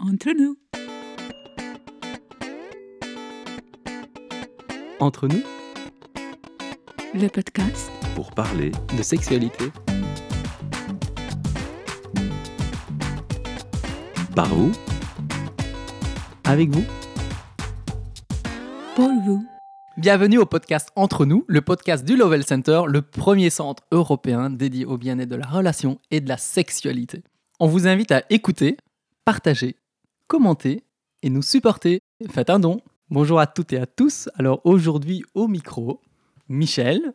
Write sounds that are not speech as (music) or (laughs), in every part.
Entre nous. Entre nous, Le podcast pour parler de sexualité. par vous Avec vous. pour vous. Bienvenue au podcast Entre nous, le podcast du Lovell Center, le premier centre européen dédié au bien-être de la relation et de la sexualité. On vous invite à écouter, partager, commenter et nous supporter. Faites un don. Bonjour à toutes et à tous. Alors aujourd'hui au micro, Michel,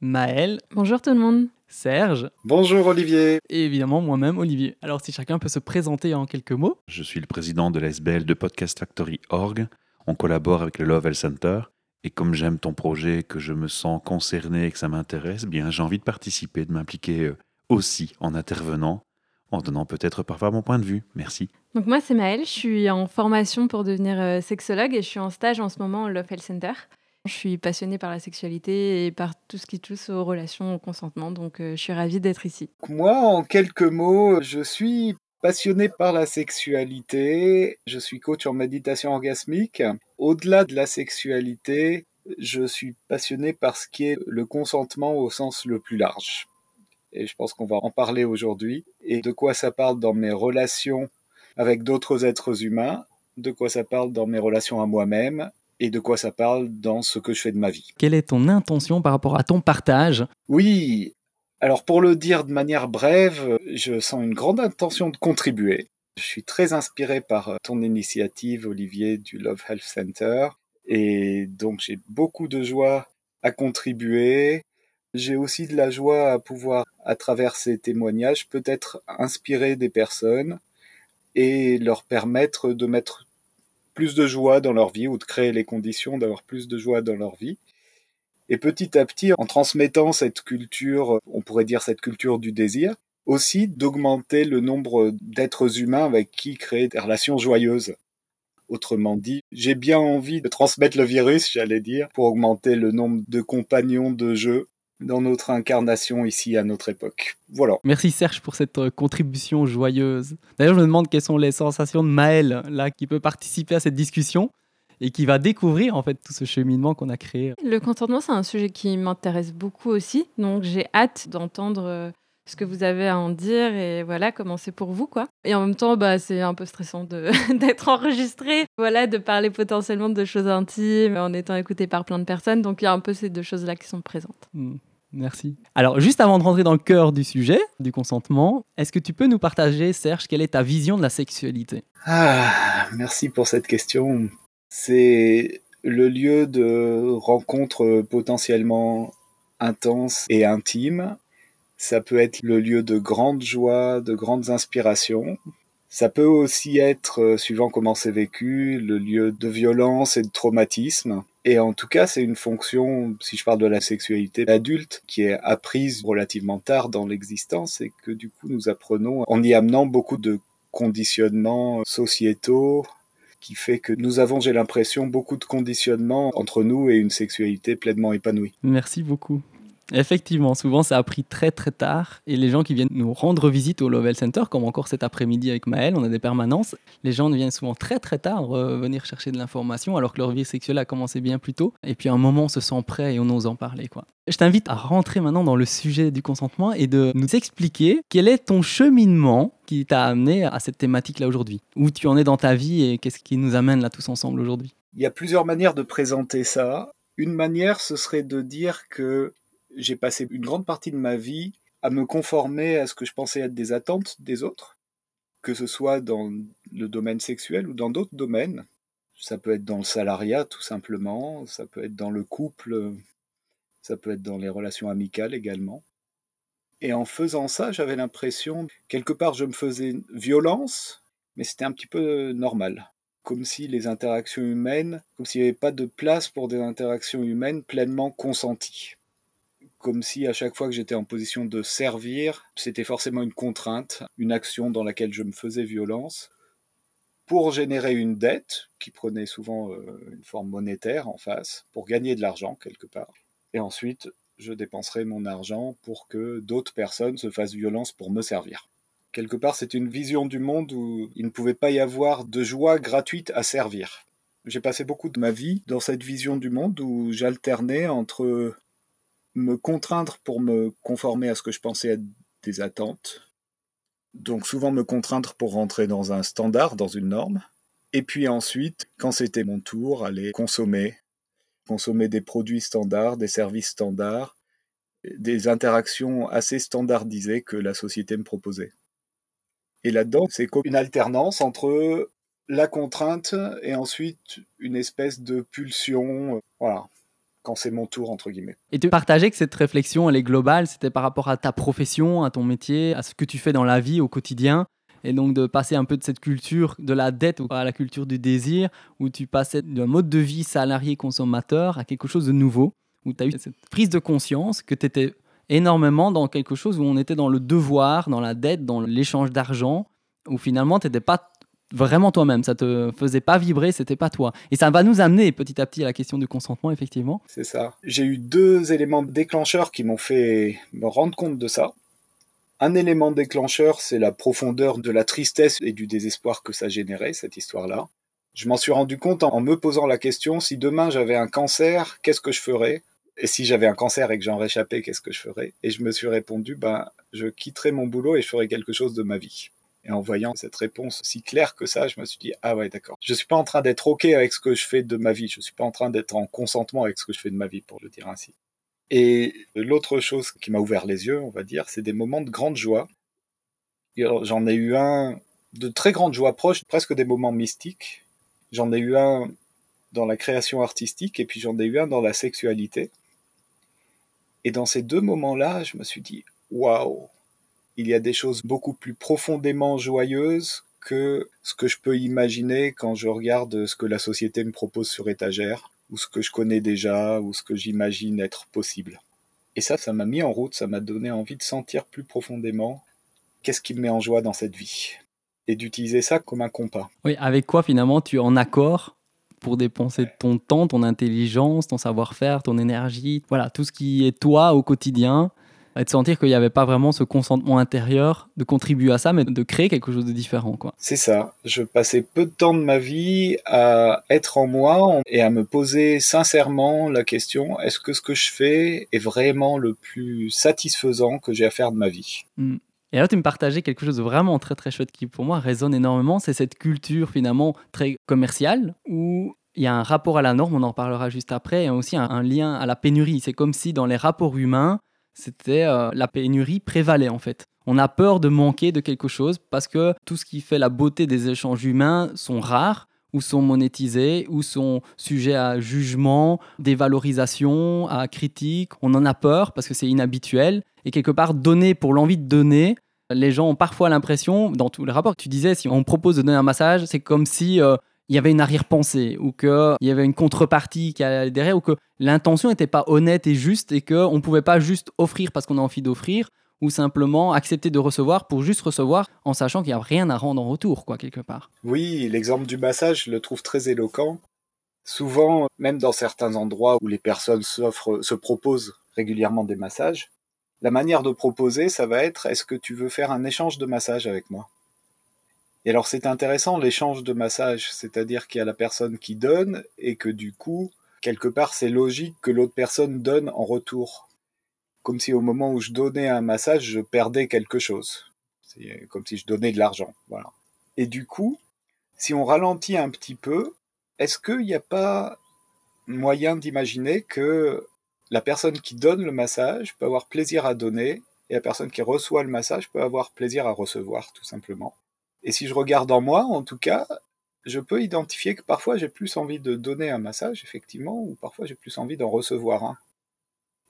Maël, Bonjour tout le monde. Serge Bonjour Olivier. et évidemment moi-même Olivier. Alors si chacun peut se présenter en quelques mots. Je suis le président de l'SBL de Podcast Factory Org. On collabore avec le Love Health Center. Et comme j'aime ton projet, que je me sens concerné et que ça m'intéresse, bien j'ai envie de participer, de m'impliquer euh, aussi en intervenant, en donnant peut-être parfois mon point de vue. Merci. Donc moi c'est Maëlle, je suis en formation pour devenir euh, sexologue et je suis en stage en ce moment au Love Health Center. Je suis passionnée par la sexualité et par tout ce qui touche aux relations, au consentement, donc euh, je suis ravie d'être ici. Moi, en quelques mots, je suis passionné par la sexualité. Je suis coach en méditation orgasmique. Au-delà de la sexualité, je suis passionné par ce qui est le consentement au sens le plus large. Et je pense qu'on va en parler aujourd'hui. Et de quoi ça parle dans mes relations avec d'autres êtres humains, de quoi ça parle dans mes relations à moi-même, et de quoi ça parle dans ce que je fais de ma vie. Quelle est ton intention par rapport à ton partage? Oui, alors pour le dire de manière brève, je sens une grande intention de contribuer. Je suis très inspiré par ton initiative, Olivier, du Love Health Center. Et donc j'ai beaucoup de joie à contribuer. J'ai aussi de la joie à pouvoir, à travers ces témoignages, peut-être inspirer des personnes et leur permettre de mettre plus de joie dans leur vie ou de créer les conditions d'avoir plus de joie dans leur vie. Et petit à petit, en transmettant cette culture, on pourrait dire cette culture du désir, aussi d'augmenter le nombre d'êtres humains avec qui créer des relations joyeuses. Autrement dit, j'ai bien envie de transmettre le virus, j'allais dire, pour augmenter le nombre de compagnons de jeu dans notre incarnation ici à notre époque. Voilà. Merci Serge pour cette euh, contribution joyeuse. D'ailleurs, je me demande quelles sont les sensations de Maël, là, qui peut participer à cette discussion et qui va découvrir en fait tout ce cheminement qu'on a créé. Le consentement c'est un sujet qui m'intéresse beaucoup aussi, donc j'ai hâte d'entendre euh, ce que vous avez à en dire et voilà comment c'est pour vous quoi. Et en même temps bah c'est un peu stressant (laughs) d'être enregistré, voilà de parler potentiellement de choses intimes en étant écouté par plein de personnes, donc il y a un peu ces deux choses là qui sont présentes. Hmm, Merci. Alors, juste avant de rentrer dans le cœur du sujet, du consentement, est-ce que tu peux nous partager, Serge, quelle est ta vision de la sexualité? Ah, merci pour cette question. C'est le lieu de rencontres potentiellement intenses et intimes. Ça peut être le lieu de grandes joies, de grandes inspirations. Ça peut aussi être, euh, suivant comment c'est vécu, le lieu de violence et de traumatisme. Et en tout cas, c'est une fonction, si je parle de la sexualité adulte, qui est apprise relativement tard dans l'existence et que du coup nous apprenons en y amenant beaucoup de conditionnements sociétaux qui fait que nous avons, j'ai l'impression, beaucoup de conditionnements entre nous et une sexualité pleinement épanouie. Merci beaucoup. Effectivement, souvent ça a pris très très tard et les gens qui viennent nous rendre visite au Lovell Center, comme encore cet après-midi avec Maël, on a des permanences, les gens viennent souvent très très tard venir chercher de l'information alors que leur vie sexuelle a commencé bien plus tôt et puis à un moment on se sent prêt et on ose en parler. Quoi. Je t'invite à rentrer maintenant dans le sujet du consentement et de nous expliquer quel est ton cheminement qui t'a amené à cette thématique-là aujourd'hui. Où tu en es dans ta vie et qu'est-ce qui nous amène là tous ensemble aujourd'hui? Il y a plusieurs manières de présenter ça. Une manière, ce serait de dire que j'ai passé une grande partie de ma vie à me conformer à ce que je pensais être des attentes des autres, que ce soit dans le domaine sexuel ou dans d'autres domaines. Ça peut être dans le salariat, tout simplement, ça peut être dans le couple, ça peut être dans les relations amicales également. Et en faisant ça, j'avais l'impression, quelque part, je me faisais violence, mais c'était un petit peu normal comme si les interactions humaines, comme s'il n'y avait pas de place pour des interactions humaines pleinement consenties. Comme si à chaque fois que j'étais en position de servir, c'était forcément une contrainte, une action dans laquelle je me faisais violence, pour générer une dette, qui prenait souvent euh, une forme monétaire en face, pour gagner de l'argent quelque part. Et ensuite, je dépenserais mon argent pour que d'autres personnes se fassent violence pour me servir Quelque part, c'est une vision du monde où il ne pouvait pas y avoir de joie gratuite à servir. J'ai passé beaucoup de ma vie dans cette vision du monde où j'alternais entre me contraindre pour me conformer à ce que je pensais être des attentes, donc souvent me contraindre pour rentrer dans un standard, dans une norme, et puis ensuite, quand c'était mon tour, aller consommer, consommer des produits standards, des services standards, des interactions assez standardisées que la société me proposait. Et là-dedans, c'est comme une alternance entre la contrainte et ensuite une espèce de pulsion, voilà, quand c'est mon tour, entre guillemets. Et tu partageais que cette réflexion, elle est globale, c'était par rapport à ta profession, à ton métier, à ce que tu fais dans la vie au quotidien. Et donc de passer un peu de cette culture de la dette à la culture du désir, où tu passais d'un mode de vie salarié-consommateur à quelque chose de nouveau, où tu as eu cette prise de conscience que tu étais énormément dans quelque chose où on était dans le devoir, dans la dette, dans l'échange d'argent, où finalement tu n'étais pas vraiment toi-même, ça te faisait pas vibrer, c'était pas toi. Et ça va nous amener petit à petit à la question du consentement, effectivement. C'est ça. J'ai eu deux éléments déclencheurs qui m'ont fait me rendre compte de ça. Un élément déclencheur, c'est la profondeur de la tristesse et du désespoir que ça générait, cette histoire-là. Je m'en suis rendu compte en me posant la question, si demain j'avais un cancer, qu'est-ce que je ferais? Et si j'avais un cancer et que j'en réchappais, qu'est-ce que je ferais? Et je me suis répondu, ben, je quitterais mon boulot et je ferais quelque chose de ma vie. Et en voyant cette réponse si claire que ça, je me suis dit, ah ouais, d'accord. Je suis pas en train d'être OK avec ce que je fais de ma vie. Je suis pas en train d'être en consentement avec ce que je fais de ma vie, pour le dire ainsi. Et l'autre chose qui m'a ouvert les yeux, on va dire, c'est des moments de grande joie. J'en ai eu un de très grande joie proche, presque des moments mystiques. J'en ai eu un dans la création artistique et puis j'en ai eu un dans la sexualité. Et dans ces deux moments-là, je me suis dit, waouh, il y a des choses beaucoup plus profondément joyeuses que ce que je peux imaginer quand je regarde ce que la société me propose sur étagère, ou ce que je connais déjà, ou ce que j'imagine être possible. Et ça, ça m'a mis en route, ça m'a donné envie de sentir plus profondément qu'est-ce qui me met en joie dans cette vie. Et d'utiliser ça comme un compas. Oui, avec quoi finalement tu es en accord pour dépenser ton temps, ton intelligence, ton savoir-faire, ton énergie, voilà, tout ce qui est toi au quotidien, et de sentir qu'il n'y avait pas vraiment ce consentement intérieur de contribuer à ça, mais de créer quelque chose de différent. quoi. C'est ça. Je passais peu de temps de ma vie à être en moi et à me poser sincèrement la question est-ce que ce que je fais est vraiment le plus satisfaisant que j'ai à faire de ma vie? Hmm. Et là, tu me partageais quelque chose de vraiment très très chouette qui pour moi résonne énormément, c'est cette culture finalement très commerciale où il y a un rapport à la norme, on en parlera juste après, et aussi un lien à la pénurie. C'est comme si dans les rapports humains, c'était euh, la pénurie prévalait en fait. On a peur de manquer de quelque chose parce que tout ce qui fait la beauté des échanges humains sont rares ou sont monétisés ou sont sujets à jugement, dévalorisation, à critique. On en a peur parce que c'est inhabituel et quelque part donner pour l'envie de donner. Les gens ont parfois l'impression, dans tous les rapports, tu disais, si on propose de donner un massage, c'est comme si euh, il y avait une arrière-pensée ou qu'il y avait une contrepartie qui allait derrière ou que l'intention n'était pas honnête et juste et qu'on ne pouvait pas juste offrir parce qu'on a envie d'offrir ou simplement accepter de recevoir pour juste recevoir en sachant qu'il n'y a rien à rendre en retour, quoi, quelque part. Oui, l'exemple du massage, je le trouve très éloquent. Souvent, même dans certains endroits où les personnes se proposent régulièrement des massages, la manière de proposer, ça va être est-ce que tu veux faire un échange de massage avec moi? Et alors c'est intéressant l'échange de massage, c'est-à-dire qu'il y a la personne qui donne et que du coup, quelque part, c'est logique que l'autre personne donne en retour. Comme si au moment où je donnais un massage, je perdais quelque chose. Comme si je donnais de l'argent. Et du coup, si on ralentit un petit peu, est-ce qu'il n'y a pas moyen d'imaginer que la personne qui donne le massage peut avoir plaisir à donner et la personne qui reçoit le massage peut avoir plaisir à recevoir, tout simplement? Et si je regarde en moi, en tout cas, je peux identifier que parfois j'ai plus envie de donner un massage, effectivement, ou parfois j'ai plus envie d'en recevoir un.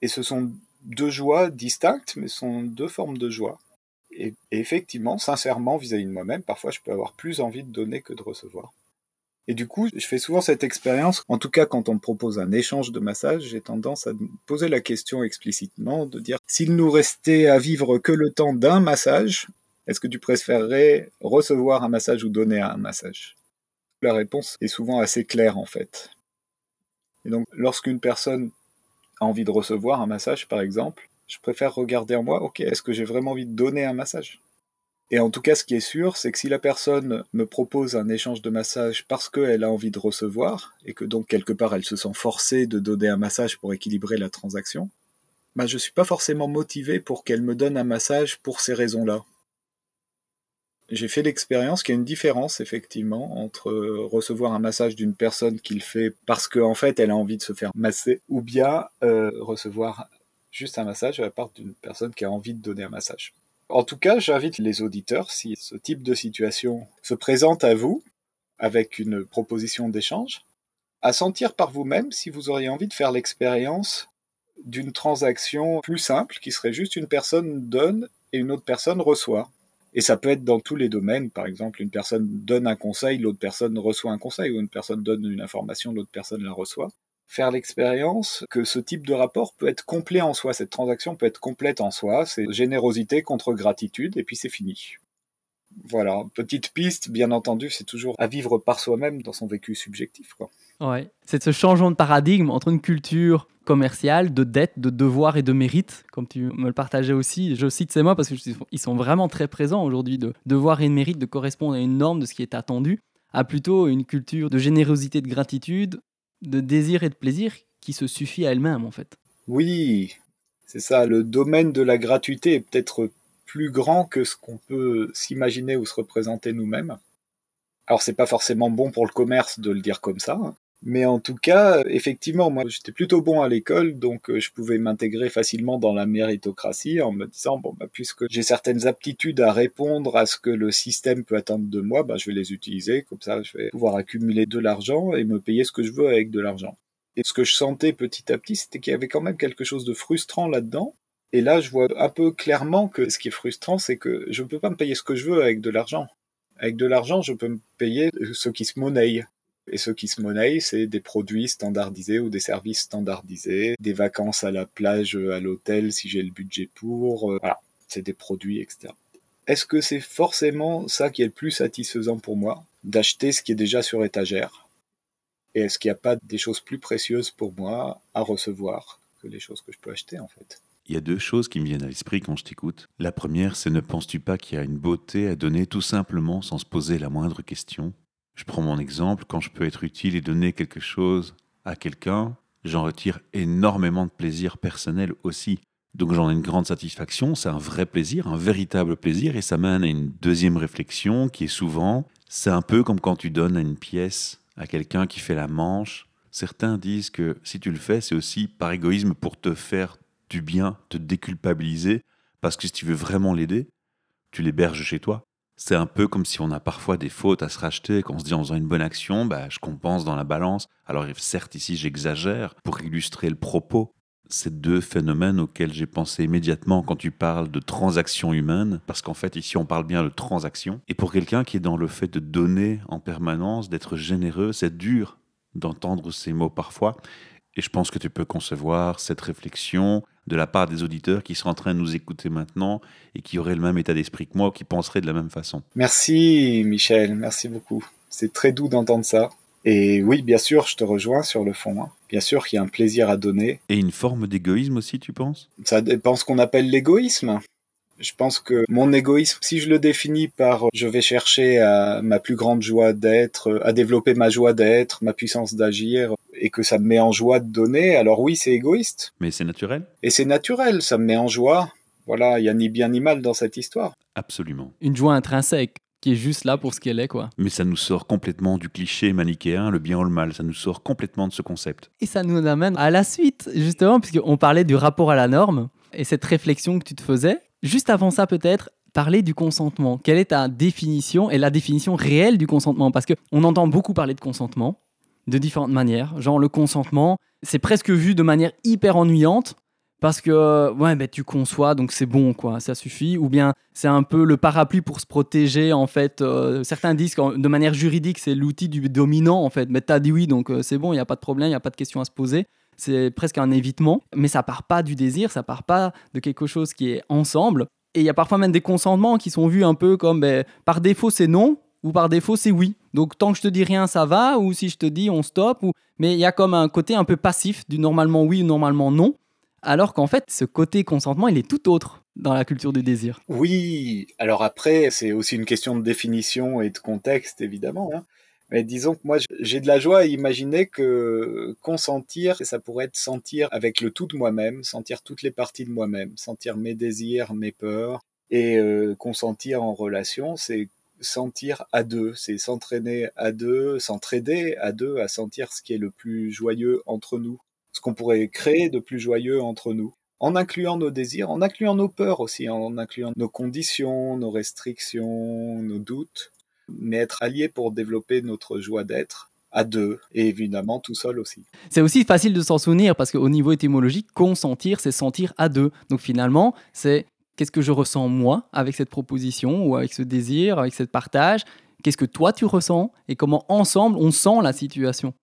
Et ce sont deux joies distinctes, mais ce sont deux formes de joie. Et, effectivement, sincèrement, vis-à-vis de moi-même, parfois je peux avoir plus envie de donner que de recevoir. Et du coup, je fais souvent cette expérience, en tout cas quand on me propose un échange de massage, j'ai tendance à me poser la question explicitement, de dire, s'il nous restait à vivre que le temps d'un massage, est-ce que tu préférerais recevoir un massage ou donner un massage? La réponse est souvent assez claire en fait. Et donc lorsqu'une personne a envie de recevoir un massage par exemple, je préfère regarder en moi, ok, est-ce que j'ai vraiment envie de donner un massage? Et en tout cas, ce qui est sûr, c'est que si la personne me propose un échange de massage parce qu'elle a envie de recevoir, et que donc quelque part elle se sent forcée de donner un massage pour équilibrer la transaction, bah, je ne suis pas forcément motivé pour qu'elle me donne un massage pour ces raisons-là. J'ai fait l'expérience qu'il y a une différence effectivement entre recevoir un massage d'une personne qui le fait parce qu'en fait elle a envie de se faire masser, ou bien euh, recevoir juste un massage à la part d'une personne qui a envie de donner un massage. En tout cas, j'invite les auditeurs, si ce type de situation se présente à vous, avec une proposition d'échange, à sentir par vous-même si vous auriez envie de faire l'expérience d'une transaction plus simple, qui serait juste une personne donne et une autre personne reçoit. Et ça peut être dans tous les domaines, par exemple, une personne donne un conseil, l'autre personne reçoit un conseil, ou une personne donne une information, l'autre personne la reçoit. Faire l'expérience que ce type de rapport peut être complet en soi, cette transaction peut être complète en soi, c'est générosité contre gratitude, et puis c'est fini. Voilà, petite piste, bien entendu, c'est toujours à vivre par soi-même dans son vécu subjectif. Quoi. Ouais, c'est ce changement de paradigme entre une culture commerciale, de dette, de devoir et de mérite, comme tu me le partageais aussi. Je cite ces mots parce qu'ils sont vraiment très présents aujourd'hui, de devoir et de mérite, de correspondre à une norme de ce qui est attendu, à plutôt une culture de générosité, de gratitude, de désir et de plaisir qui se suffit à elle-même en fait. Oui, c'est ça, le domaine de la gratuité est peut-être plus grand que ce qu'on peut s'imaginer ou se représenter nous-mêmes. Alors c'est pas forcément bon pour le commerce de le dire comme ça, hein. mais en tout cas, effectivement, moi j'étais plutôt bon à l'école, donc euh, je pouvais m'intégrer facilement dans la méritocratie en me disant bon bah puisque j'ai certaines aptitudes à répondre à ce que le système peut attendre de moi, bah je vais les utiliser, comme ça je vais pouvoir accumuler de l'argent et me payer ce que je veux avec de l'argent. Et ce que je sentais petit à petit, c'était qu'il y avait quand même quelque chose de frustrant là-dedans, et là, je vois un peu clairement que ce qui est frustrant, c'est que je ne peux pas me payer ce que je veux avec de l'argent. Avec de l'argent, je peux me payer ce qui se monnaie. Et ce qui se monnaie, c'est des produits standardisés ou des services standardisés, des vacances à la plage, à l'hôtel si j'ai le budget pour. Euh, voilà, c'est des produits, etc. Est-ce que c'est forcément ça qui est le plus satisfaisant pour moi, d'acheter ce qui est déjà sur étagère? Et est-ce qu'il n'y a pas des choses plus précieuses pour moi à recevoir que les choses que je peux acheter en fait? Il y a deux choses qui me viennent à l'esprit quand je t'écoute. La première, c'est ne penses-tu pas qu'il y a une beauté à donner tout simplement sans se poser la moindre question? Je prends mon exemple, quand je peux être utile et donner quelque chose à quelqu'un, j'en retire énormément de plaisir personnel aussi. Donc j'en ai une grande satisfaction, c'est un vrai plaisir, un véritable plaisir, et ça mène à une deuxième réflexion qui est souvent, c'est un peu comme quand tu donnes une pièce à quelqu'un qui fait la manche. Certains disent que si tu le fais, c'est aussi par égoïsme pour te faire du bien, te déculpabiliser, parce que si tu veux vraiment l'aider, tu l'héberges chez toi. C'est un peu comme si on a parfois des fautes à se racheter, qu'on se dit en faisant une bonne action, bah, je compense dans la balance. Alors certes, ici j'exagère pour illustrer le propos. Ces deux phénomènes auxquels j'ai pensé immédiatement quand tu parles de transaction humaine, parce qu'en fait ici on parle bien de transaction. Et pour quelqu'un qui est dans le fait de donner en permanence, d'être généreux, c'est dur d'entendre ces mots parfois. Et je pense que tu peux concevoir cette réflexion de la part des auditeurs qui seraient en train de nous écouter maintenant et qui auraient le même état d'esprit que moi, qui penseraient de la même façon. Merci Michel, merci beaucoup. C'est très doux d'entendre ça. Et oui, bien sûr, je te rejoins sur le fond. Hein. Bien sûr qu'il y a un plaisir à donner. Et une forme d'égoïsme aussi, tu penses? Ça dépend ce qu'on appelle l'égoïsme. Je pense que mon égoïsme, si je le définis par je vais chercher à ma plus grande joie d'être, à développer ma joie d'être, ma puissance d'agir, et que ça me met en joie de donner, alors oui, c'est égoïste. Mais c'est naturel. Et c'est naturel, ça me met en joie. Voilà, il y a ni bien ni mal dans cette histoire. Absolument. Une joie intrinsèque qui est juste là pour ce qu'elle est, quoi. Mais ça nous sort complètement du cliché manichéen, le bien ou le mal. Ça nous sort complètement de ce concept. Et ça nous amène à la suite, justement, puisqu'on parlait du rapport à la norme et cette réflexion que tu te faisais. Juste avant ça, peut-être, parler du consentement. Quelle est ta définition et la définition réelle du consentement? Parce qu'on entend beaucoup parler de consentement de différentes manières. Genre le consentement, c'est presque vu de manière hyper ennuyante parce que ouais, ben, tu conçois, donc c'est bon, quoi, ça suffit. Ou bien c'est un peu le parapluie pour se protéger, en fait. Euh, certains disent que de manière juridique, c'est l'outil du dominant, en fait. Mais tu as dit oui, donc euh, c'est bon, il n'y a pas de problème, il n'y a pas de question à se poser. C'est presque un évitement, mais ça part pas du désir, ça part pas de quelque chose qui est ensemble. Et il y a parfois même des consentements qui sont vus un peu comme ben, par défaut c'est non, ou par défaut c'est oui. Donc tant que je te dis rien, ça va, ou si je te dis on stop, ou... mais il y a comme un côté un peu passif du normalement oui ou normalement non, alors qu'en fait ce côté consentement il est tout autre. dans la culture du désir. Oui, alors après, c'est aussi une question de définition et de contexte, évidemment. Hein. Mais disons que moi, j'ai de la joie à imaginer que consentir, ça pourrait être sentir avec le tout de moi-même, sentir toutes les parties de moi-même, sentir mes désirs, mes peurs, et euh, consentir en relation, c'est sentir à deux, c'est s'entraîner à deux, s'entraider à deux, à sentir ce qui est le plus joyeux entre nous, ce qu'on pourrait créer de plus joyeux entre nous, en incluant nos désirs, en incluant nos peurs aussi, en incluant nos conditions, nos restrictions, nos doutes, mais être alliés pour développer notre joie d'être à deux et évidemment tout seul aussi. C'est aussi facile de s'en souvenir parce qu'au niveau étymologique, consentir, c'est sentir à deux. Donc finalement, c'est qu'est-ce que je ressens moi avec cette proposition ou avec ce désir, avec ce partage? Qu'est-ce que toi tu ressens? Et comment ensemble on sent la situation?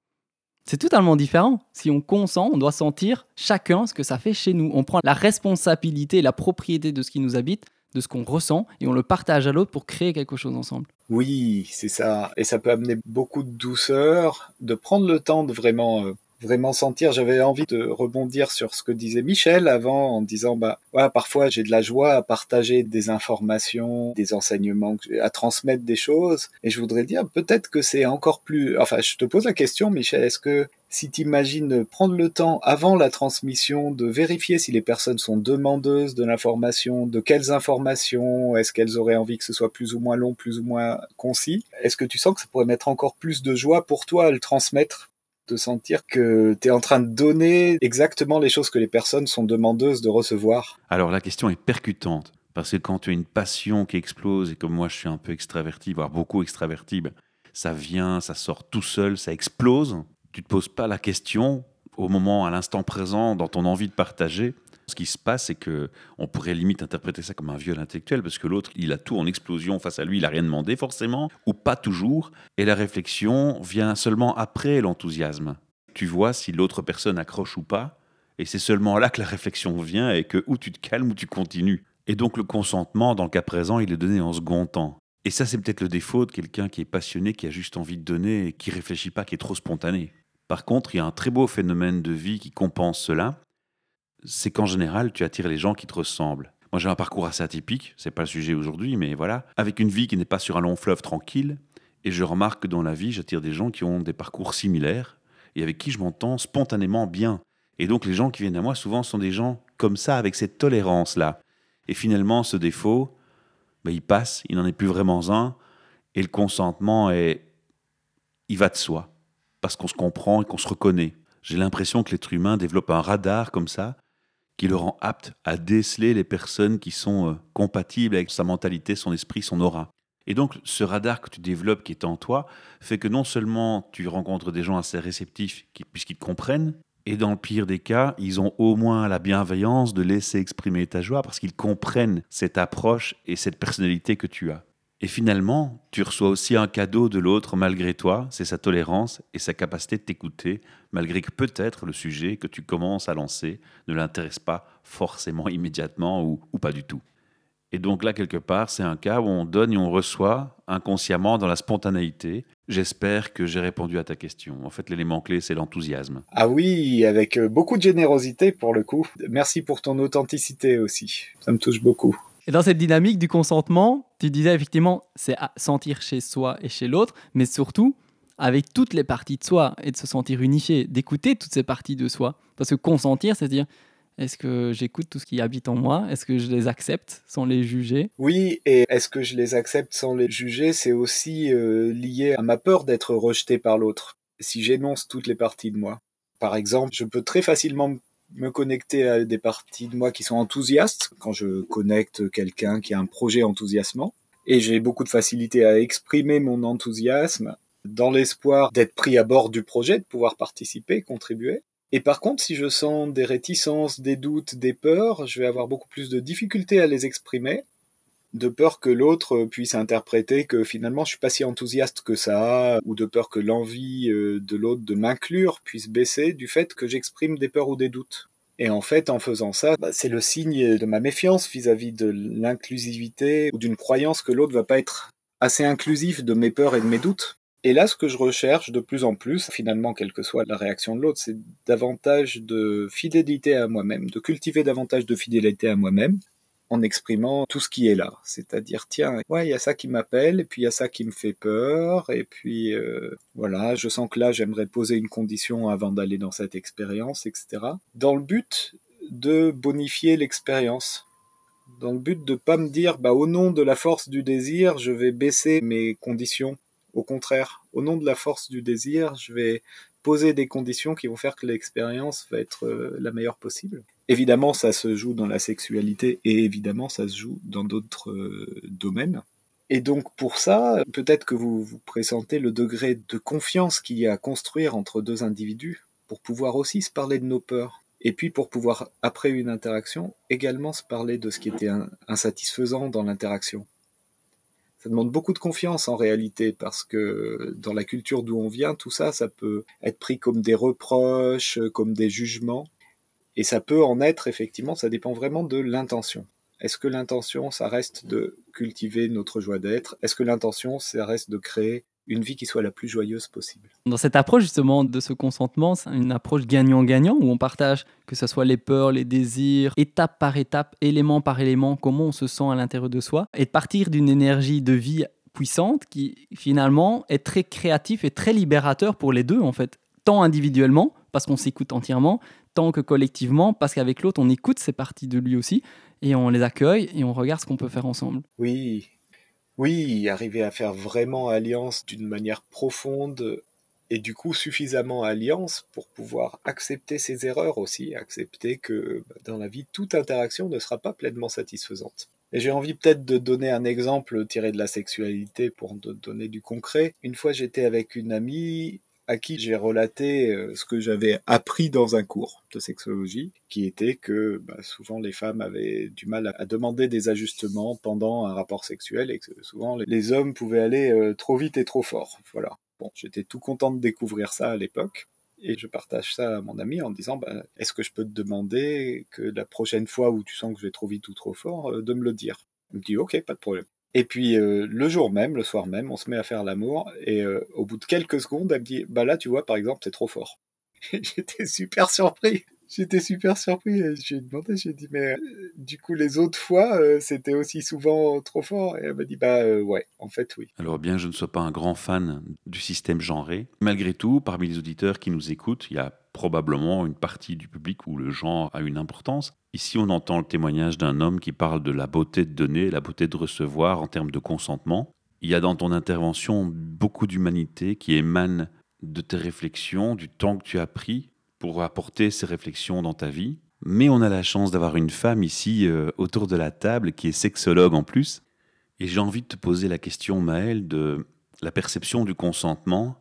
C'est totalement différent. Si on consent, on doit sentir chacun ce que ça fait chez nous. On prend la responsabilité, la propriété de ce qui nous habite, de ce qu'on ressent, et on le partage à l'autre pour créer quelque chose ensemble. Oui, c'est ça. Et ça peut amener beaucoup de douceur, de prendre le temps de vraiment euh, vraiment sentir. J'avais envie de rebondir sur ce que disait Michel avant en disant bah ouais, parfois j'ai de la joie à partager des informations, des enseignements, à transmettre des choses. Et je voudrais dire peut-être que c'est encore plus. Enfin, je te pose la question, Michel. Est-ce que si tu imagines prendre le temps avant la transmission de vérifier si les personnes sont demandeuses de l'information, de quelles informations, est-ce qu'elles auraient envie que ce soit plus ou moins long, plus ou moins concis, est-ce que tu sens que ça pourrait mettre encore plus de joie pour toi à le transmettre? De sentir que tu es en train de donner exactement les choses que les personnes sont demandeuses de recevoir Alors la question est percutante, parce que quand tu as une passion qui explose, et comme moi je suis un peu extraverti, voire beaucoup extraverti, ben, ça vient, ça sort tout seul, ça explose. Tu te poses pas la question au moment, à l'instant présent, dans ton envie de partager, ce qui se passe, c'est que on pourrait limite interpréter ça comme un viol intellectuel, parce que l'autre, il a tout en explosion face à lui, il n'a rien demandé forcément, ou pas toujours, et la réflexion vient seulement après l'enthousiasme. Tu vois si l'autre personne accroche ou pas, et c'est seulement là que la réflexion vient et que ou tu te calmes ou tu continues. Et donc le consentement, dans le cas présent, il est donné en second temps. Et ça, c'est peut-être le défaut de quelqu'un qui est passionné, qui a juste envie de donner et qui réfléchit pas, qui est trop spontané. Par contre, il y a un très beau phénomène de vie qui compense cela, c'est qu'en général, tu attires les gens qui te ressemblent. Moi, j'ai un parcours assez atypique, c'est pas le sujet aujourd'hui, mais voilà, avec une vie qui n'est pas sur un long fleuve tranquille, et je remarque que dans la vie, j'attire des gens qui ont des parcours similaires et avec qui je m'entends spontanément bien. Et donc, les gens qui viennent à moi, souvent, sont des gens comme ça, avec cette tolérance-là. Et finalement, ce défaut, ben, il passe, il n'en est plus vraiment un, et le consentement est. Il va de soi, parce qu'on se comprend et qu'on se reconnaît. J'ai l'impression que l'être humain développe un radar comme ça, qui le rend apte à déceler les personnes qui sont euh, compatibles avec sa mentalité, son esprit, son aura. Et donc, ce radar que tu développes qui est en toi fait que non seulement tu rencontres des gens assez réceptifs puisqu'ils te comprennent, et dans le pire des cas, ils ont au moins la bienveillance de laisser exprimer ta joie parce qu'ils comprennent cette approche et cette personnalité que tu as. Et finalement, tu reçois aussi un cadeau de l'autre malgré toi, c'est sa tolérance et sa capacité de t'écouter, malgré que peut-être le sujet que tu commences à lancer ne l'intéresse pas forcément immédiatement ou, pas du tout. Et donc là, quelque part, c'est un cas où on donne et on reçoit inconsciemment dans la spontanéité. J'espère que j'ai répondu à ta question. En fait, l'élément clé, c'est l'enthousiasme. Ah oui, avec euh, beaucoup de générosité pour le coup. Merci pour ton authenticité aussi. Ça me touche beaucoup. Et dans cette dynamique du consentement, tu disais effectivement, c'est sentir chez soi et chez l'autre, mais surtout avec toutes les parties de soi et de se sentir unifié, d'écouter toutes ces parties de soi. Parce que consentir, c'est dire, est-ce que j'écoute tout ce qui habite en moi? Est-ce que je les accepte sans les juger? Oui, et est-ce que je les accepte sans les juger? C'est aussi euh, lié à ma peur d'être rejeté par l'autre. Si j'énonce toutes les parties de moi, par exemple, je peux très facilement me connecter à des parties de moi qui sont enthousiastes quand je connecte quelqu'un qui a un projet enthousiasmant. Et j'ai beaucoup de facilité à exprimer mon enthousiasme dans l'espoir d'être pris à bord du projet, de pouvoir participer, contribuer. Et par contre, si je sens des réticences, des doutes, des peurs, je vais avoir beaucoup plus de difficultés à les exprimer, de peur que l'autre puisse interpréter que finalement je suis pas si enthousiaste que ça, ou de peur que l'envie euh, de l'autre de m'inclure puisse baisser du fait que j'exprime des peurs ou des doutes. Et en fait, en faisant ça, bah, c'est le signe de ma méfiance vis-à-vis de l'inclusivité ou d'une croyance que l'autre va pas être assez inclusif de mes peurs et de mes doutes. Et là, ce que je recherche de plus en plus, finalement, quelle que soit la réaction de l'autre, c'est davantage de fidélité à moi-même, de cultiver davantage de fidélité à moi-même, en exprimant tout ce qui est là. C'est-à-dire, tiens, ouais, il y a ça qui m'appelle, et puis il y a ça qui me fait peur, et puis euh, voilà, je sens que là, j'aimerais poser une condition avant d'aller dans cette expérience, etc. Dans le but de bonifier l'expérience. Dans le but de pas me dire, bah, au nom de la force du désir, je vais baisser mes conditions. Au contraire, au nom de la force du désir, je vais poser des conditions qui vont faire que l'expérience va être euh, la meilleure possible. Évidemment, ça se joue dans la sexualité et évidemment, ça se joue dans d'autres euh, domaines. Et donc pour ça, peut-être que vous vous présentez le degré de confiance qu'il y a à construire entre deux individus pour pouvoir aussi se parler de nos peurs. Et puis pour pouvoir, après une interaction, également se parler de ce qui était insatisfaisant dans l'interaction ça demande beaucoup de confiance en réalité parce que dans la culture d'où on vient, tout ça, ça peut être pris comme des reproches, comme des jugements. Et ça peut en être effectivement, ça dépend vraiment de l'intention. Est-ce que l'intention, ça reste de cultiver notre joie d'être? Est-ce que l'intention, ça reste de créer une vie qui soit la plus joyeuse possible? Dans cette approche justement de ce consentement, c'est une approche gagnant-gagnant où on partage que ce soit les peurs, les désirs, étape par étape, élément par élément, comment on se sent à l'intérieur de soi, et de partir d'une énergie de vie puissante qui finalement est très créatif et très libérateur pour les deux en fait, tant individuellement parce qu'on s'écoute entièrement, tant que collectivement parce qu'avec l'autre on écoute ces parties de lui aussi et on les accueille et on regarde ce qu'on peut faire ensemble. Oui, oui, arriver à faire vraiment alliance d'une manière profonde et du coup suffisamment alliance pour pouvoir accepter ses erreurs aussi, accepter que bah, dans la vie, toute interaction ne sera pas pleinement satisfaisante. Et j'ai envie peut-être de donner un exemple tiré de la sexualité pour donner du concret. Une fois j'étais avec une amie à qui j'ai relaté euh, ce que j'avais appris dans un cours de sexologie, qui était que bah, souvent les femmes avaient du mal à, demander des ajustements pendant un rapport sexuel et que souvent les hommes pouvaient aller euh, trop vite et trop fort. Voilà. Bon, j'étais tout content de découvrir ça à l'époque. Et je partage ça à mon ami en disant bah, Est-ce que je peux te demander que la prochaine fois où tu sens que je vais trop vite ou trop fort, euh, de me le dire? Il me dit Ok, pas de problème. Et puis euh, le jour même, le soir même, on se met à faire l'amour et euh, au bout de quelques secondes, elle me dit "Bah là, tu vois, par exemple, c'est trop fort." (laughs) J'étais super surpris. J'étais super surpris. J'ai demandé, j'ai dit "Mais euh, du coup, les autres fois, c'était aussi souvent trop fort." Et elle m'a dit "Bah ouais, en fait, oui." Alors bien, je ne sois pas un grand fan du système genré, malgré tout, parmi les auditeurs qui nous écoutent, il y a probablement une partie du public où le genre a une importance. Ici, on entend le témoignage d'un homme qui parle de la beauté de donner, la beauté de recevoir en termes de consentement. Il y a dans ton intervention beaucoup d'humanité qui émane de tes réflexions, du temps que tu as pris pour apporter ces réflexions dans ta vie. Mais on a la chance d'avoir une femme ici euh, autour de la table qui est sexologue en plus. Et j'ai envie de te poser la question, Maëlle, de la perception du consentement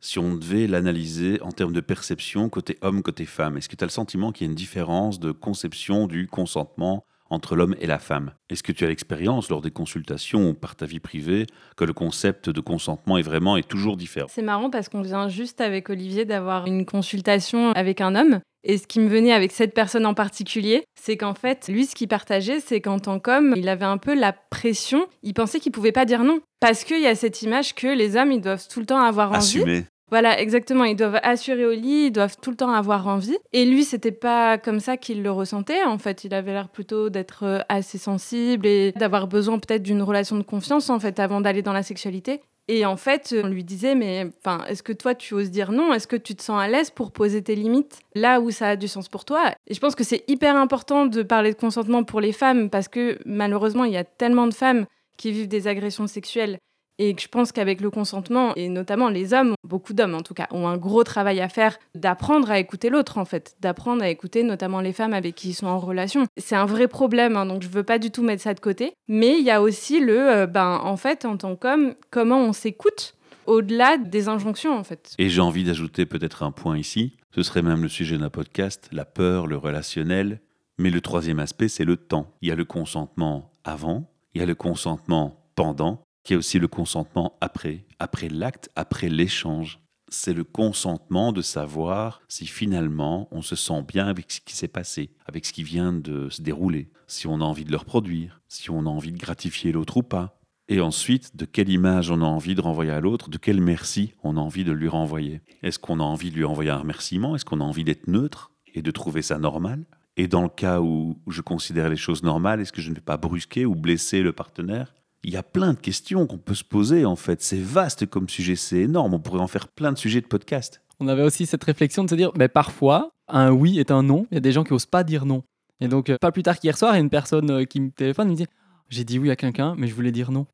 si on devait l'analyser en termes de perception côté homme, côté femme Est-ce que tu as le sentiment qu'il y a une différence de conception du consentement entre l'homme et la femme Est-ce que tu as l'expérience lors des consultations ou par ta vie privée que le concept de consentement est vraiment et toujours différent? C'est marrant parce qu'on vient juste avec Olivier d'avoir une consultation avec un homme et ce qui me venait avec cette personne en particulier, c'est qu'en fait, lui, ce qu'il partageait, c'est qu'en tant qu'homme, il avait un peu la pression. Il pensait qu'il pouvait pas dire non. Parce qu'il y a cette image que les hommes, ils doivent tout le temps avoir envie. Assumer. Voilà, exactement. Ils doivent assurer au lit, ils doivent tout le temps avoir envie. Et lui, c'était pas comme ça qu'il le ressentait. En fait, il avait l'air plutôt d'être euh, assez sensible et d'avoir besoin peut-être d'une relation de confiance, en fait, avant d'aller dans la sexualité. Et en fait, on lui disait, mais enfin, est-ce que toi, tu oses dire non? Est-ce que tu te sens à l'aise pour poser tes limites là où ça a du sens pour toi? Et je pense que c'est hyper important de parler de consentement pour les femmes parce que malheureusement, il y a tellement de femmes qui vivent des agressions sexuelles et je pense qu'avec le consentement, et notamment les hommes, beaucoup d'hommes en tout cas, ont un gros travail à faire d'apprendre à écouter l'autre en fait, d'apprendre à écouter notamment les femmes avec qui ils sont en relation. C'est un vrai problème, hein, donc je veux pas du tout mettre ça de côté. Mais il y a aussi le, euh, ben en fait, en tant qu'homme, comment on s'écoute au-delà des injonctions en fait. Et j'ai envie d'ajouter peut-être un point ici, ce serait même le sujet d'un podcast, la peur, le relationnel. Mais le troisième aspect, c'est le temps. Il y a le consentement avant, il y a le consentement pendant, y a aussi le consentement après, après l'acte, après l'échange. C'est le consentement de savoir si finalement on se sent bien avec ce qui s'est passé, avec ce qui vient de se dérouler, si on a envie de le reproduire, si on a envie de gratifier l'autre ou pas. Et ensuite, de quelle image on a envie de renvoyer à l'autre, de quel merci on a envie de lui renvoyer. Est-ce qu'on a envie de lui envoyer un remerciement? Est-ce qu'on a envie d'être neutre et de trouver ça normal? Et dans le cas où je considère les choses normales, est-ce que je ne vais pas brusquer ou blesser le partenaire? Il y a plein de questions qu'on peut se poser en fait. C'est vaste comme sujet, c'est énorme. On pourrait en faire plein de sujets de podcast. On avait aussi cette réflexion de se dire, mais parfois, un oui est un non. Il y a des gens qui osent pas dire non. Et donc, euh, pas plus tard qu'hier soir, il y a une personne euh, qui me téléphone, il me dit, j'ai dit oui à quelqu'un, mais je voulais dire non.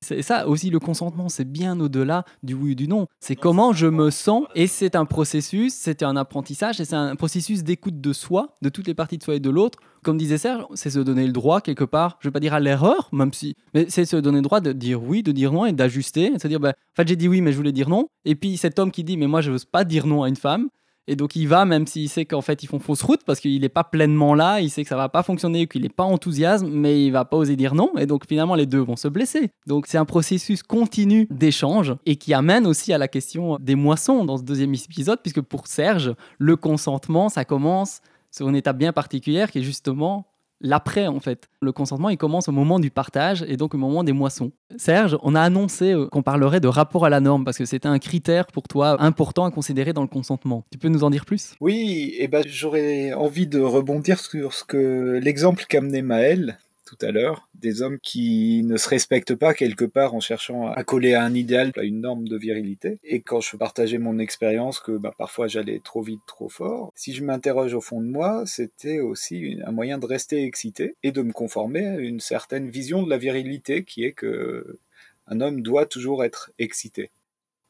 C'est ça aussi le consentement, c'est bien au-delà du oui ou du non. C'est comment je me sens et c'est un processus, c'est un apprentissage et c'est un processus d'écoute de soi, de toutes les parties de soi et de l'autre. Comme disait Serge, c'est se donner le droit quelque part, je vais pas dire à l'erreur, même si, mais c'est se donner le droit de dire oui, de dire non et d'ajuster, et de se dire, bah, en fait j'ai dit oui mais je voulais dire non. Et puis cet homme qui dit mais moi je veux pas dire non à une femme, et donc il va, même s'il sait qu'en fait ils font fausse route parce qu'il n'est pas pleinement là, il sait que ça va pas fonctionner, qu'il n'est pas enthousiaste, mais il va pas oser dire non. Et donc finalement les deux vont se blesser. Donc c'est un processus continu d'échange et qui amène aussi à la question des moissons dans ce deuxième épisode, puisque pour Serge, le consentement, ça commence sur une étape bien particulière qui est justement l'après en fait. Le consentement, il commence au moment du partage et donc au moment des moissons. Serge, on a annoncé euh, qu'on parlerait de rapport à la norme parce que c'était un critère pour toi important à considérer dans le consentement. Tu peux nous en dire plus? Oui, et ben j'aurais envie de rebondir sur ce que l'exemple qu'amenait Maël tout à l'heure, des hommes qui ne se respectent pas quelque part en cherchant à coller à un idéal, à une norme de virilité. Et quand je partageais mon expérience que bah, parfois j'allais trop vite, trop fort, si je m'interroge au fond de moi, c'était aussi un moyen de rester excité et de me conformer à une certaine vision de la virilité qui est que un homme doit toujours être excité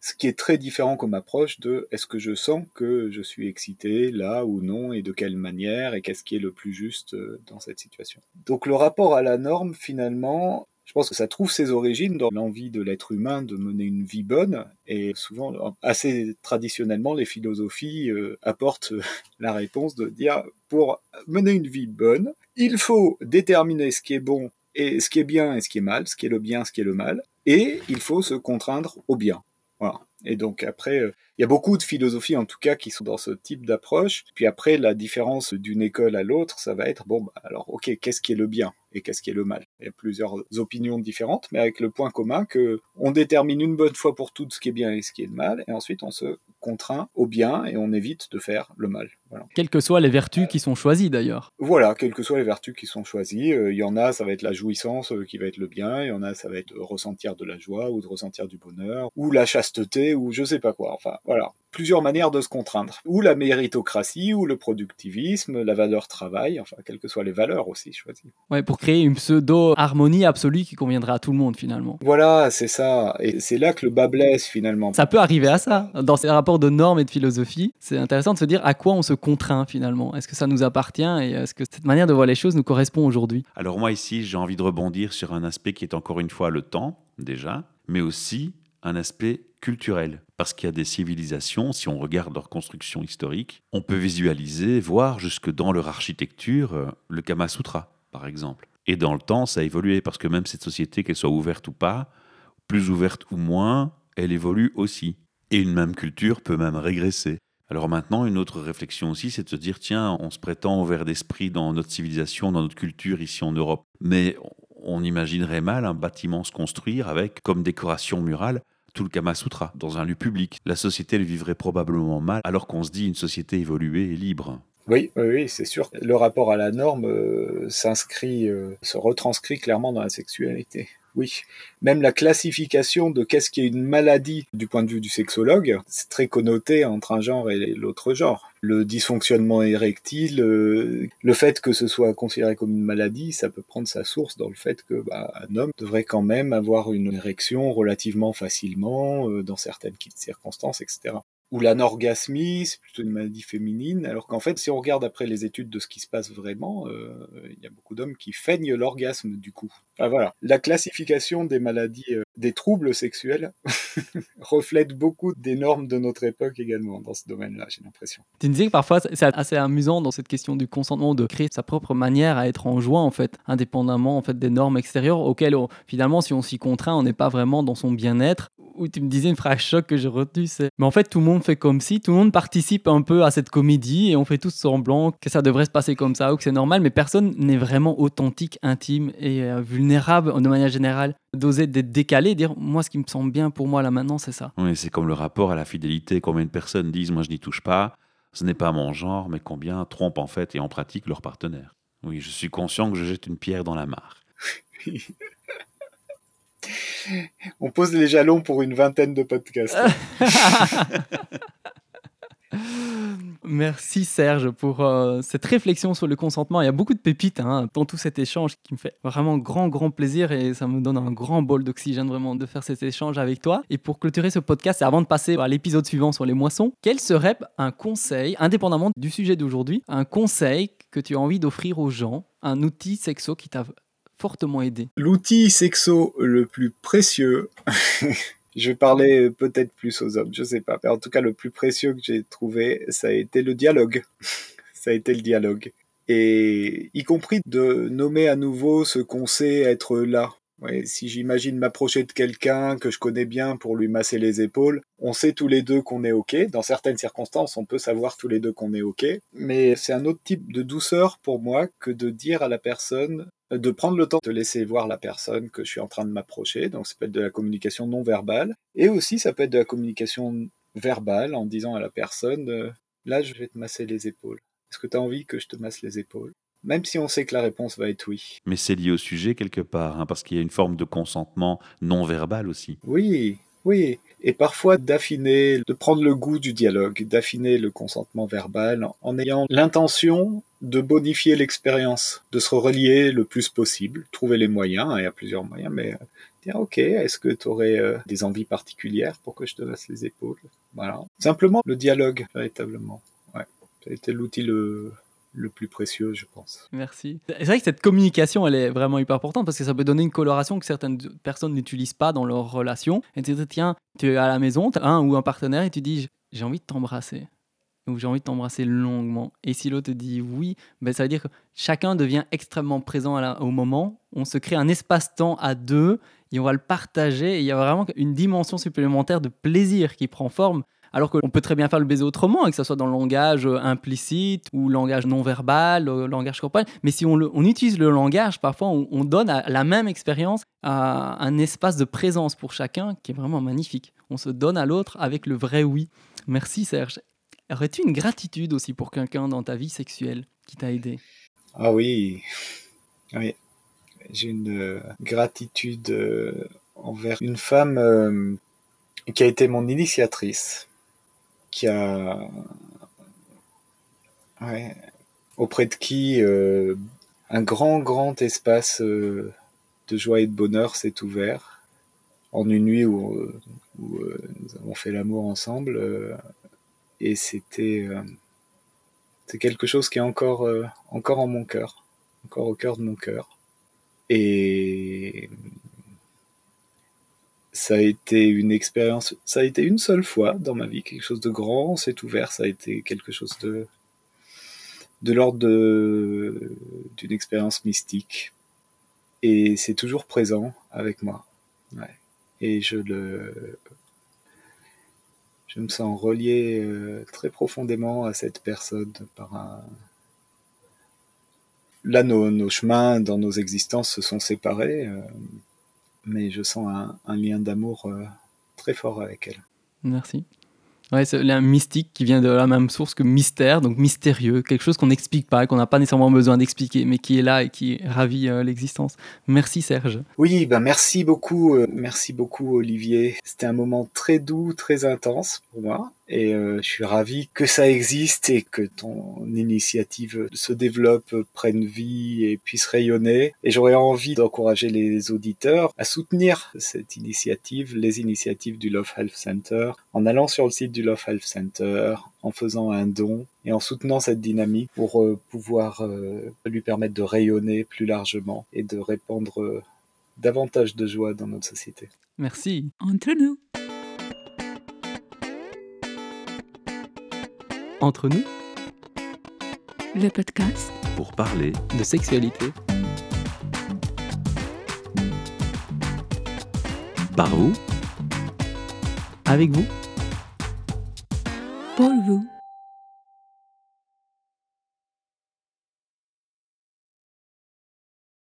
ce qui est très différent comme approche de est-ce que je sens que je suis excité là ou non et de quelle manière et qu'est-ce qui est le plus juste euh, dans cette situation. Donc le rapport à la norme finalement, je pense que ça trouve ses origines dans l'envie de l'être humain de mener une vie bonne et souvent assez traditionnellement les philosophies euh, apportent (laughs) la réponse de dire pour mener une vie bonne, il faut déterminer ce qui est bon et ce qui est bien et ce qui est mal, ce qui est le bien, ce qui est le mal, et il faut se contraindre au bien. Voilà. Et donc après, euh, il y a beaucoup de philosophies en tout cas qui sont dans ce type d'approche. Puis après, la différence d'une école à l'autre, ça va être bon. Bah, alors, ok, qu'est-ce qui est le bien et qu'est-ce qui est le mal? Il y a plusieurs opinions différentes, mais avec le point commun que on détermine une bonne fois pour toutes ce qui est bien et ce qui est le mal, et ensuite on se contraint au bien et on évite de faire le mal. Voilà. Quelles que soient les vertus qui sont choisies d'ailleurs. Voilà, quelles que soient les vertus qui sont choisies. Euh, Il y en a, ça va être la jouissance euh, qui va être le bien, il y en a, ça va être ressentir de la joie ou de ressentir du bonheur, ou la chasteté, ou je sais pas quoi. Enfin, voilà plusieurs manières de se contraindre. Ou la méritocratie, ou le productivisme, la valeur travail, enfin, quelles que soient les valeurs aussi choisies. Ouais, pour créer une pseudo-harmonie absolue qui conviendra à tout le monde finalement. Voilà, c'est ça. Et c'est là que le bas blesse finalement. Ça peut arriver à ça. Dans ces rapports de normes et de philosophie, c'est intéressant de se dire à quoi on se contraint finalement? Est-ce que ça nous appartient et est-ce que cette manière de voir les choses nous correspond aujourd'hui? Alors moi ici, j'ai envie de rebondir sur un aspect qui est encore une fois le temps, déjà, mais aussi un aspect culturel. Parce qu'il y a des civilisations, si on regarde leur construction historique, on peut visualiser, voir jusque dans leur architecture, euh, le Kama Sutra, par exemple. Et dans le temps, ça a évolué, parce que même cette société, qu'elle soit ouverte ou pas, plus ouverte ou moins, elle évolue aussi. Et une même culture peut même régresser. Alors maintenant, une autre réflexion aussi, c'est de se dire, tiens, on se prétend ouvert d'esprit dans notre civilisation, dans notre culture ici en Europe. Mais on imaginerait mal un bâtiment se construire avec, comme décoration murale, tout le Kama Sutra dans un lieu public. La société, elle vivrait probablement mal, alors qu'on se dit une société évoluée et libre. Oui, oui, oui c'est sûr. Le rapport à la norme euh, s'inscrit, euh, se retranscrit clairement dans la sexualité. Oui, même la classification de qu'est-ce qui est une maladie du point de vue du sexologue, c'est très connoté entre un genre et l'autre genre. Le dysfonctionnement érectile, euh, le fait que ce soit considéré comme une maladie, ça peut prendre sa source dans le fait que bah, un homme devrait quand même avoir une érection relativement facilement euh, dans certaines circonstances, etc ou l'anorgasmie, c'est plutôt une maladie féminine, alors qu'en fait, si on regarde après les études de ce qui se passe vraiment, euh, il y a beaucoup d'hommes qui feignent l'orgasme du coup. Enfin, voilà, la classification des maladies, euh, des troubles sexuels (laughs) reflète beaucoup des normes de notre époque également dans ce domaine-là, j'ai l'impression. Tu disais que parfois c'est assez amusant dans cette question du consentement de créer sa propre manière à être en joie en fait, indépendamment en fait des normes extérieures auxquelles finalement si on s'y contraint, on n'est pas vraiment dans son bien-être où tu me disais une phrase choc que j'ai retenue, c'est mais en fait tout le monde fait comme si, tout le monde participe un peu à cette comédie et on fait tous semblant que ça devrait se passer comme ça ou que c'est normal, mais personne n'est vraiment authentique, intime et euh, vulnérable de manière générale. D'oser d'être décalé, dire moi ce qui me semble bien pour moi là maintenant c'est ça. Oui, c'est comme le rapport à la fidélité. Combien de personnes disent moi je n'y touche pas ce n'est pas mon genre, mais combien trompent en fait et en pratique leur partenaire. Oui, je suis conscient que je jette une pierre dans la mare. (laughs) (laughs) On pose les jalons pour une vingtaine de podcasts. (laughs) Merci Serge pour euh, cette réflexion sur le consentement. Il y a beaucoup de pépites hein, dans tout cet échange qui me fait vraiment grand, grand plaisir et ça me donne un grand bol d'oxygène vraiment de faire cet échange avec toi. Et pour clôturer ce podcast, et avant de passer à l'épisode suivant sur les moissons, quel serait un conseil, indépendamment du sujet d'aujourd'hui, un conseil que tu as envie d'offrir aux gens, un outil sexo qui t'a fortement aidé L'outil sexo le plus précieux (laughs) Je parler peut-être plus aux hommes, je sais pas. Mais en tout cas, le plus précieux que j'ai trouvé, ça a été le dialogue. (laughs) ça a été le dialogue. Et y compris de nommer à nouveau ce qu'on sait être là. si j'imagine m'approcher de quelqu'un que je connais bien pour lui masser les épaules, on sait tous les deux qu'on est OK. Dans certaines circonstances, on peut savoir tous les deux qu'on est OK. Mais c'est un autre type de douceur pour moi que de dire à la personne de prendre le temps de laisser voir la personne que je suis en train de m'approcher. Donc ça peut être de la communication non verbale. Et aussi ça peut être de la communication verbale en disant à la personne, euh, là je vais te masser les épaules. Est-ce que tu as envie que je te masse les épaules? Même si on sait que la réponse va être oui. Mais c'est lié au sujet quelque part, hein, parce qu'il y a une forme de consentement non verbal aussi. Oui, oui, et parfois d'affiner, de prendre le goût du dialogue, d'affiner le consentement verbal en ayant l'intention de bonifier l'expérience, de se relier le plus possible, trouver les moyens, il y a plusieurs moyens, mais euh, dire ok, est-ce que tu aurais euh, des envies particulières pour que je te laisse les épaules? Voilà. Simplement le dialogue, véritablement. Ouais. Ça a été l'outil le, le plus précieux, je pense. Merci. C'est vrai que cette communication, elle est vraiment hyper importante parce que ça peut donner une coloration que certaines personnes n'utilisent pas dans leur relation. Et tu dis, tiens, tu es à la maison, tu as un ou un partenaire et tu dis, j'ai envie de t'embrasser. Ou j'ai envie de t'embrasser longuement. Et si l'autre dit oui, ben ça veut dire que chacun devient extrêmement présent au moment. On se crée un espace-temps à deux et on va le partager. Il y a vraiment une dimension supplémentaire de plaisir qui prend forme alors qu'on peut très bien faire le baiser autrement, que ce soit dans le langage euh, implicite ou langage non verbal, le langage corporel. Mais si on, utilise le langage, parfois on, donne à la même expérience un espace de présence pour chacun qui est vraiment magnifique. On se donne à l'autre avec le vrai oui. Merci Serge. Aurais-tu une gratitude aussi pour quelqu'un dans ta vie sexuelle qui t'a aidé? Ah oui, oui. J'ai une euh, gratitude euh, envers une femme qui a été mon initiatrice qui a auprès de qui euh, un grand grand espace euh, de joie et de bonheur s'est ouvert en une nuit euh, où nous avons fait l'amour ensemble et c'était c'est quelque chose qui est encore encore en mon cœur encore au cœur de mon cœur et ça a été une expérience, ça a été une seule fois dans ma vie, quelque chose de grand s'est ouvert, ça a été quelque chose de, de l'ordre d'une expérience mystique. Et c'est toujours présent avec moi. Et je le, je me sens relié euh, très profondément à cette personne par un, là nos, nos, chemins dans nos existences se sont séparés. Euh, mais je sens un, lien d'amour euh, très fort avec elle. Merci. Ouais, c'est un mystique qui vient de la même source que mystère, donc mystérieux, quelque chose qu'on n'explique pas, qu'on n'a pas nécessairement besoin d'expliquer, mais qui est là et qui ravit euh, l'existence. Merci Serge. Oui, ben merci beaucoup, euh, merci beaucoup Olivier. C'était un moment très doux, très intense pour moi. Et euh, je suis ravi que ça existe et que ton initiative se développe, prenne vie et puisse rayonner. Et j'aurais envie d'encourager les auditeurs à soutenir cette initiative, les initiatives du Love Health Center, en allant sur le site du Love Health Center, en faisant un don et en soutenant cette dynamique pour euh, pouvoir euh, lui permettre de rayonner plus largement et de répandre davantage de joie dans notre société. Merci. Entre nous. Entre nous, le podcast pour parler de sexualité. Par vous Avec vous Pour vous.